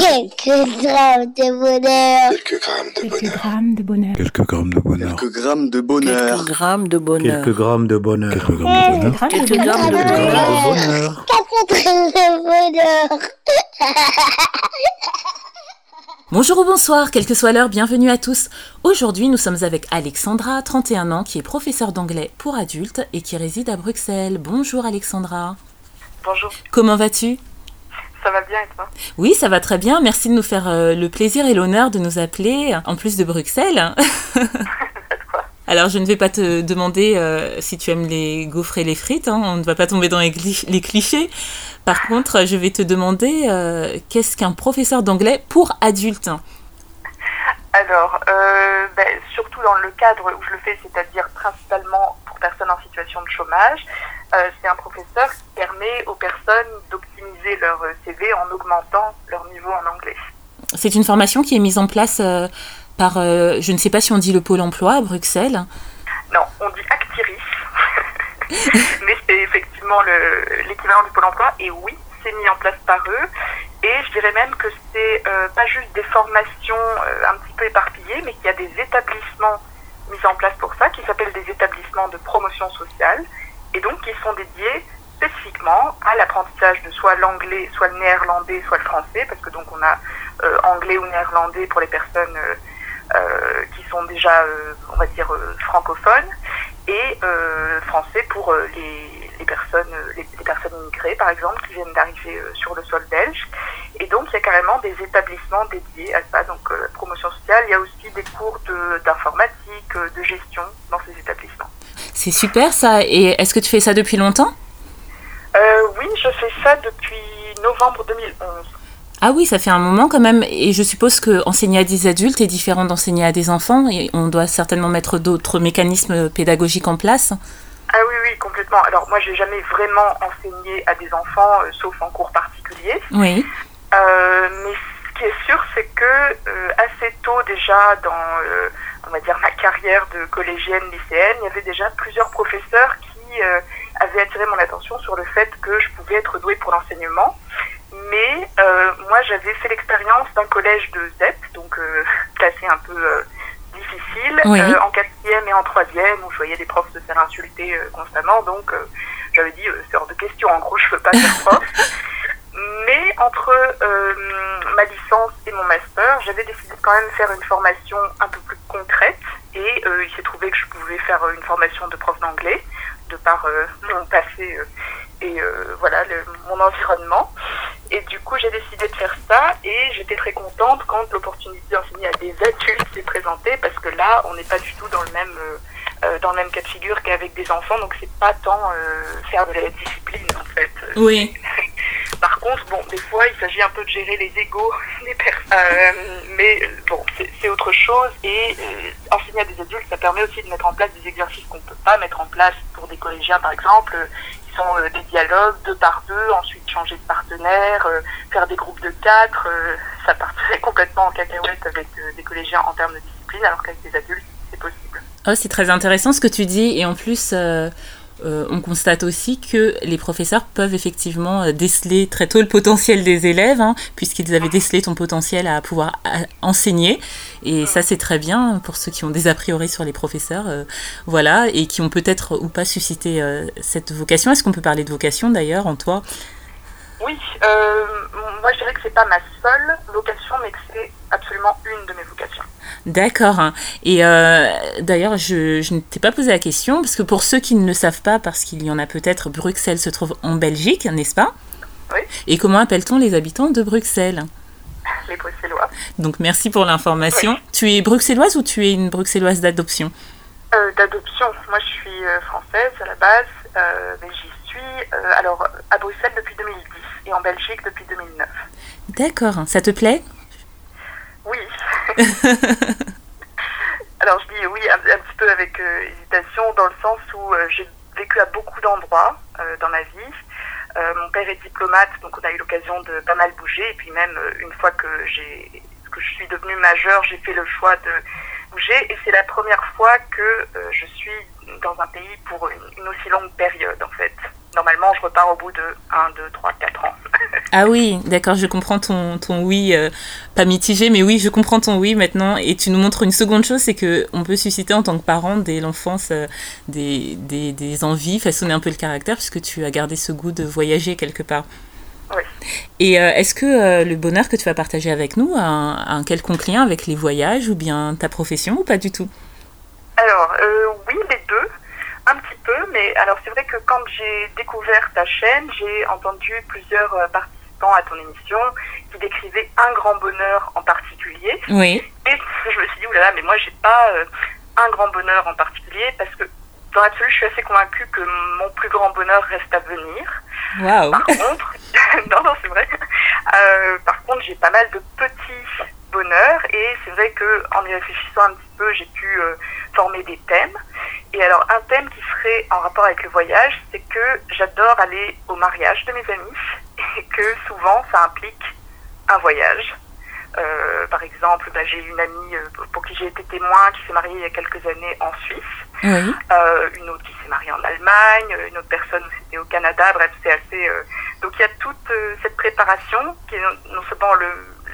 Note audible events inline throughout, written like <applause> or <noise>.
Quelques grammes de bonheur. Quelques grammes de Quelques bonheur. grammes de bonheur. Quelques grammes de bonheur. Quelques grammes de bonheur. Quelques grammes de bonheur. Quelques grammes de bonheur. Quelques grammes de bonheur. Quelques grammes de Quelques bonheur. grammes de bonheur. Quatre grammes de bonheur. Bonjour ou bonsoir, quelle que soit l'heure, bienvenue à tous. Aujourd'hui, nous sommes avec Alexandra, 31 ans, qui est professeure d'anglais pour adultes et qui réside à Bruxelles. Bonjour Alexandra. Bonjour, Comment vas-tu ça va bien et toi? Oui, ça va très bien. Merci de nous faire euh, le plaisir et l'honneur de nous appeler, en plus de Bruxelles. <laughs> Alors, je ne vais pas te demander euh, si tu aimes les gaufres et les frites, hein, on ne va pas tomber dans les, clichés. Par contre, je vais te demander euh, qu'est-ce qu'un professeur d'anglais pour adultes? Alors, euh, ben, surtout dans le cadre où je le fais, c'est-à-dire principalement pour personnes en situation de chômage, c'est un professeur qui permet aux personnes leur euh, CV en augmentant leur niveau en anglais. C'est une formation qui est mise en place euh, par, euh, je ne sais pas si on dit le pôle emploi à Bruxelles. Non, on dit Actiris, <laughs> mais c'est effectivement le- l'équivalent du Pôle emploi, et oui, c'est mis en place par eux. Et je dirais même que c'est euh, pas juste des formations un petit peu éparpillées, mais qu'il y a des établissements mis en place pour ça, qui s'appellent des établissements de promotion sociale, et donc qui sont dédiés spécifiquement à l'apprentissage de soit l'anglais, soit le néerlandais, soit le français, parce que donc on a euh, anglais ou néerlandais pour les personnes euh, euh, qui sont déjà, on va dire, francophones, et français pour les, personnes, les, personnes immigrées, par exemple, qui viennent d'arriver sur le sol belge. Et donc, il y a carrément des établissements dédiés à ça. Donc, euh, promotion sociale, il y a aussi des cours d'informatique, de gestion dans ces établissements. C'est super ça. Et est-ce que tu fais ça depuis longtemps? Oui, je fais ça depuis novembre 2011. Ah oui, ça fait un moment quand même. Et je suppose que enseigner à des adultes est différent d'enseigner à des enfants. Et on doit certainement mettre d'autres mécanismes pédagogiques en place. Ah oui, oui, complètement. Alors, moi, j'ai jamais vraiment enseigné à des enfants, euh, sauf en cours particulier. Oui. Euh, mais ce qui est sûr, c'est que euh, assez tôt déjà dans, on va dire, ma carrière de collégienne, lycéenne, il y avait déjà plusieurs professeurs qui euh, avaient attiré mon attention sur le fait que je pouvais être douée pour l'enseignement. Mais euh, moi, j'avais fait l'expérience d'un collège de ZEP, donc euh, <laughs> classé un peu euh, difficile, Oui. en quatrième et en troisième, où je voyais des profs se faire insulter constamment. Donc, j'avais dit, c'est hors de question, en gros, je veux pas faire <laughs> prof. Mais entre euh, ma licence et mon master, j'avais décidé de quand même faire une formation un peu plus concrète. Et euh, il s'est trouvé que je pouvais faire une formation de prof d'anglais, de par euh, mon passé euh, et euh, voilà le- mon environnement. Et du coup, j'ai décidé de faire ça et j'étais très contente quand l'opportunité d'enseigner à des adultes s'est présentée parce que là, on n'est pas du tout dans le même euh, dans le même cas de figure qu'avec des enfants, donc c'est pas tant euh, faire de la discipline en fait. Oui. Par contre, bon, des fois, il s'agit un peu de gérer les égaux <laughs> des personnes. Euh, mais bon, c'est autre chose. Et euh, enseigner à des adultes, ça permet aussi de mettre en place des exercices qu'on ne peut pas mettre en place pour des collégiens, par exemple, euh, qui sont euh, des dialogues deux par deux, ensuite changer de partenaire, faire des groupes de quatre. ça partirait <laughs> complètement en cacahuète avec des collégiens en termes de discipline, alors qu'avec des adultes, c'est possible. Oh, c'est très intéressant ce que tu dis. Et en plus, euh, on constate aussi que les professeurs peuvent effectivement euh, déceler très tôt le potentiel des élèves, hein, puisqu'ils avaient décelé ton potentiel à pouvoir enseigner. Et ça, c'est très bien pour ceux qui ont des a priori sur les professeurs. euh, voilà. Et qui ont peut-être ou pas suscité cette vocation. Est-ce qu'on peut parler de vocation d'ailleurs en toi Oui, moi je dirais que c'est pas ma seule vocation, mais que c'est absolument une de mes vocations. D'accord. hein. Et euh, d'ailleurs, je, je ne t'ai pas posé la question, parce que pour ceux qui ne le savent pas, parce qu'il y en a peut-être, Bruxelles se trouve en Belgique, n'est-ce pas? Oui. Et comment appelle-t-on les habitants de Bruxelles? <laughs> Les Bruxellois. Donc merci pour l'information. Tu es bruxelloise ou tu es une bruxelloise d'adoption? Euh, D'adoption, moi je suis euh, française à la base, euh, mais j'y suis alors à Bruxelles depuis 2010 et en Belgique depuis 2009. D'accord. Ça te plaît? Oui. <laughs> alors je dis oui un, un petit peu avec euh, hésitation dans le sens où euh, j'ai vécu à beaucoup d'endroits euh, dans ma vie. Mon père est diplomate, donc on a eu l'occasion de pas mal bouger. Et puis même une fois que j'ai que je suis devenue majeure, j'ai fait le choix de bouger. Et c'est la première fois que je suis dans un pays pour une, une aussi longue période en fait. Normalement, je repars au bout de 1, 2, 3, 4 ans. <laughs> ah oui, d'accord, je comprends ton, ton oui, euh, pas mitigé, mais oui, je comprends ton oui maintenant. Et tu nous montres une seconde chose, c'est qu'on peut susciter en tant que parent dès l'enfance euh, des, des, des, envies, façonner un peu le caractère, puisque tu as gardé ce goût de voyager quelque part. Oui. Et euh, est-ce que le bonheur que tu vas partager avec nous a un, un, quelconque lien avec les voyages ou bien ta profession ou pas du tout? Alors, oui, les deux peu, mais alors c'est vrai que quand j'ai découvert ta chaîne, j'ai entendu plusieurs euh, participants à ton émission qui décrivaient un grand bonheur en particulier. Oui. Et <laughs> je me suis dit, oulala, mais moi j'ai pas euh, un grand bonheur en particulier parce que dans l'absolu, je suis assez convaincue que mon plus grand bonheur reste à venir. Wow. Par contre, <laughs> non, non, c'est vrai. Euh, par contre, j'ai pas mal de petits bonheurs et c'est vrai que en y réfléchissant un petit peu, j'ai pu euh, former des thèmes. Et alors, un thème qui serait en rapport avec le voyage, c'est que j'adore aller au mariage de mes amis <laughs> et que souvent ça implique un voyage. Euh, par exemple, bah, j'ai une amie euh, pour qui j'ai été témoin qui s'est mariée il y a quelques années en Suisse, oui. euh, une autre qui s'est mariée en Allemagne, une autre personne c'était au Canada. Bref, c'est assez. Euh, donc il y a toute euh, cette préparation qui est non, seulement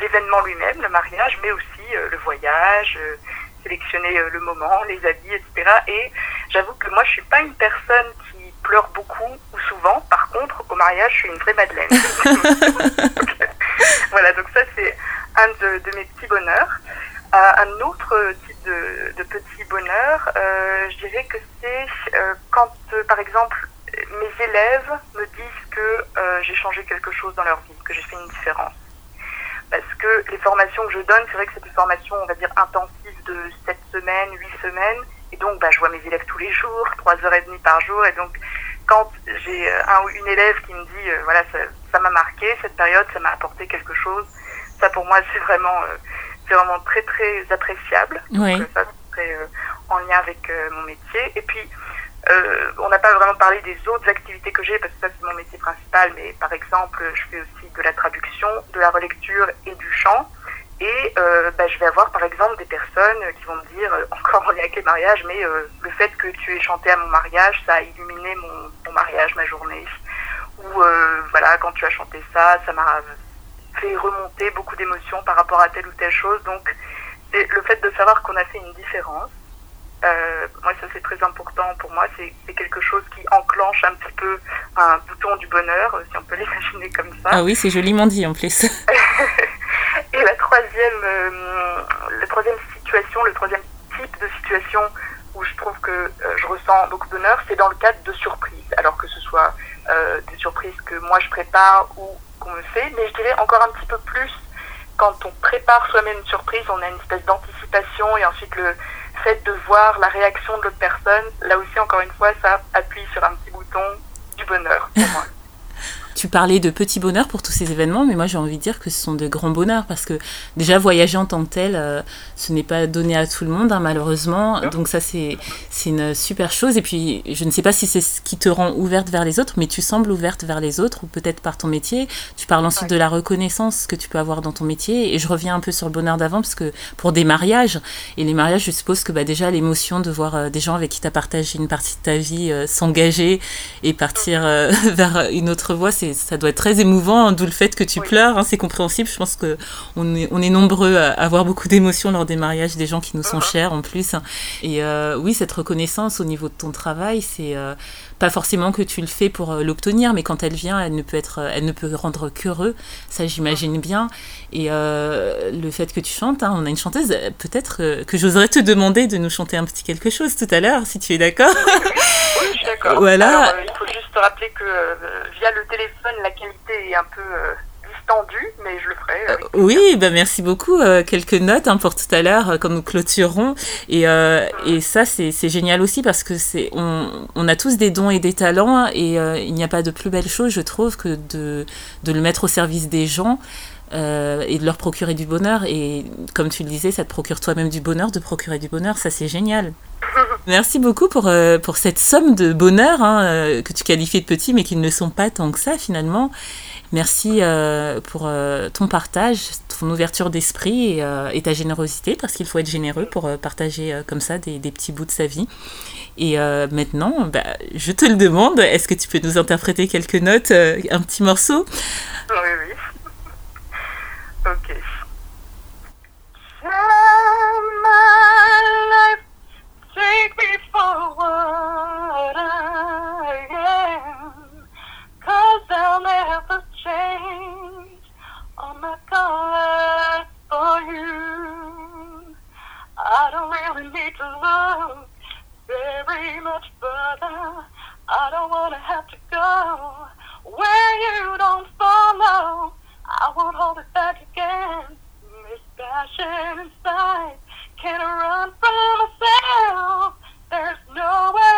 l'événement lui-même, le mariage, mais aussi euh, le voyage sélectionner le moment, les habits, etc. Et j'avoue que moi, je suis pas une personne qui pleure beaucoup ou souvent. Par contre, au mariage, je suis une vraie madeleine. <laughs> voilà, donc ça, c'est un de, de, mes petits bonheurs. Euh, un autre type de, de petit bonheur, euh, je dirais que c'est euh, quand, par exemple, mes élèves me disent que j'ai changé quelque chose dans leur vie, que j'ai fait une différence que les formations que je donne, c'est vrai que c'est des formations, on va dire, intensives de 7 semaines, 8 semaines. Et donc, bah, je vois mes élèves tous les jours, 3 heures et demie par jour. Et donc, quand j'ai un ou une élève qui me dit, euh, voilà, ça m'a marqué, cette période, ça m'a apporté quelque chose, ça pour moi, c'est vraiment, euh, c'est vraiment très, très appréciable. Oui. Donc, ça, c'est euh, en lien avec mon métier. Et puis, euh, on n'a pas vraiment parlé des autres activités que j'ai parce que ça c'est mon métier principal, mais par exemple je fais aussi de la traduction, de la relecture et du chant. Et euh, bah, je vais avoir par exemple des personnes qui vont me dire, <laughs> encore en lien avec les mariages, mais euh, le fait que tu aies chanté à mon mariage, ça a illuminé mon, mon mariage, ma journée. Ou euh, voilà, quand tu as chanté ça, ça m'a fait remonter beaucoup d'émotions par rapport à telle ou telle chose. Donc c'est le fait de savoir qu'on a fait une différence. Euh, moi, ça c'est très important pour moi. C'est quelque chose qui enclenche un petit peu un bouton du bonheur, si on peut <laughs> l'imaginer comme ça. Ah oui, c'est joliment dit en plus. <laughs> <laughs> Et la troisième, euh, la troisième situation, le troisième type de situation où je trouve que euh, je ressens beaucoup de bonheur, c'est dans le cadre de surprises. Alors que ce soit euh, des surprises que moi je prépare ou qu'on me fait, mais je dirais encore un petit peu plus quand on prépare soi-même une surprise, on a une espèce d'anticipation et ensuite le fait de voir la réaction de l'autre personne, là aussi encore une fois, ça appuie sur un petit bouton du bonheur pour moi. Tu parlais de petits bonheurs pour tous ces événements, mais moi j'ai envie de dire que ce sont de grands bonheurs parce que déjà voyager en tant que tel, euh, ce n'est pas donné à tout le monde hein, malheureusement. Donc ça c'est une super chose. Et puis je ne sais pas si c'est ce qui te rend ouverte vers les autres, mais tu sembles ouverte vers les autres ou peut-être par ton métier. Tu parles ensuite ouais. de la reconnaissance que tu peux avoir dans ton métier. Et je reviens un peu sur le bonheur d'avant parce que pour des mariages, et les mariages je suppose que bah, déjà l'émotion de voir euh, des gens avec qui tu as partagé une partie de ta vie euh, s'engager et partir euh, <laughs> vers une autre voie, c'est ça doit être très émouvant, hein, d'où le fait que tu oui. pleures, hein, c'est compréhensible. Je pense qu'on est, on est nombreux à avoir beaucoup d'émotions lors des mariages, des gens qui nous sont uh -huh. chers en plus. Et euh, oui, cette reconnaissance au niveau de ton travail, c'est euh, pas forcément que tu le fais pour euh, l'obtenir, mais quand elle vient, elle ne peut, être, elle ne peut rendre qu'heureux, ça j'imagine bien. Et euh, le fait que tu chantes, hein, on a une chanteuse, peut-être que j'oserais te demander de nous chanter un petit quelque chose tout à l'heure, si tu es d'accord. oui, je suis d'accord. <laughs> Voilà. Alors, rappeler que euh, via le téléphone, la qualité est un peu euh, distendue, mais je le ferai. Euh, oui, bah merci beaucoup. Quelques notes hein, pour tout à l'heure, quand nous clôturerons. Et, et ça, c'est génial aussi parce que c'est on, on, a tous des dons et des talents et il n'y a pas de plus belle chose, je trouve, que de, de le mettre au service des gens. Euh, et de leur procurer du bonheur. Et comme tu le disais, ça te procure toi-même du bonheur, de procurer du bonheur, ça c'est génial. <laughs> Merci beaucoup pour, euh, pour cette somme de bonheur hein, euh, que tu qualifies de petit, mais qui ne sont pas tant que ça finalement. Merci euh, pour ton partage, ton ouverture d'esprit et, ta générosité, parce qu'il faut être généreux pour partager comme ça des, petits bouts de sa vie. Et maintenant, bah, je te le demande, est-ce que tu peux nous interpréter quelques notes, un petit morceau? Need to look very much further. I don't wanna have to go where you don't follow. I won't hold it back again. This passion inside can't run from myself. There's nowhere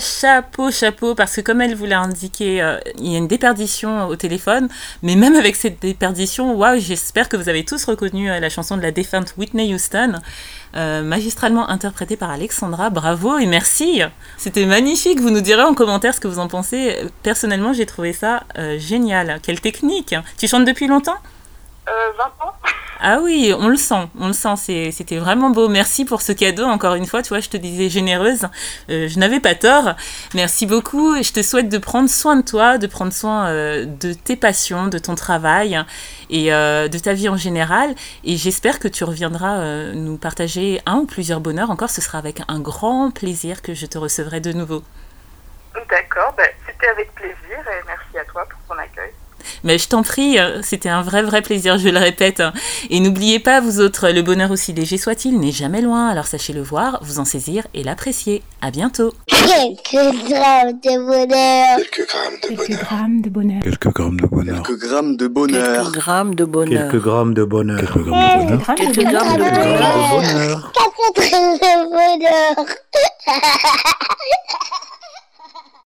Chapeau, chapeau, parce que comme elle vous l'a indiqué, euh, il y a une déperdition au téléphone, mais même avec cette déperdition, waouh, j'espère que vous avez tous reconnu euh, la chanson de la défunte Whitney Houston, euh, magistralement interprétée par Alexandra. Bravo et merci C'était magnifique, vous nous direz en commentaire ce que vous en pensez. Personnellement, j'ai trouvé ça génial. Quelle technique Tu chantes depuis longtemps? 20 ans <laughs> ah oui, on le sent, on le sent, c'est- c'était vraiment beau. Merci pour ce cadeau, encore une fois, tu vois, je te disais généreuse, euh, je n'avais pas tort. Merci beaucoup, et je te souhaite de prendre soin de toi, de prendre soin euh, de tes passions, de ton travail et euh, de ta vie en général. Et j'espère que tu reviendras euh, nous partager un ou plusieurs bonheurs encore, ce sera avec un grand plaisir que je te recevrai de nouveau. D'accord, ben, c'était avec plaisir et merci à toi pour ton accueil. Mais je t'en prie, euh, c'était un vrai, vrai plaisir, je le répète. Et n'oubliez pas, vous autres, le bonheur aussi léger soit-il n'est jamais loin, alors sachez le voir, vous en saisir et l'apprécier. À bientôt. Quelques grammes de bonheur. Quelques grammes de Quelques bonheur. grammes de bonheur. Quelques grammes de bonheur. Quelques grammes de bonheur. Quelques grammes de bonheur. Quelques grammes de bonheur. Quelques grammes de bonheur. Grammes de Quelques bonheur. grammes de Quelques bonheur. grammes de bonheur. Quatre grammes de bonheur.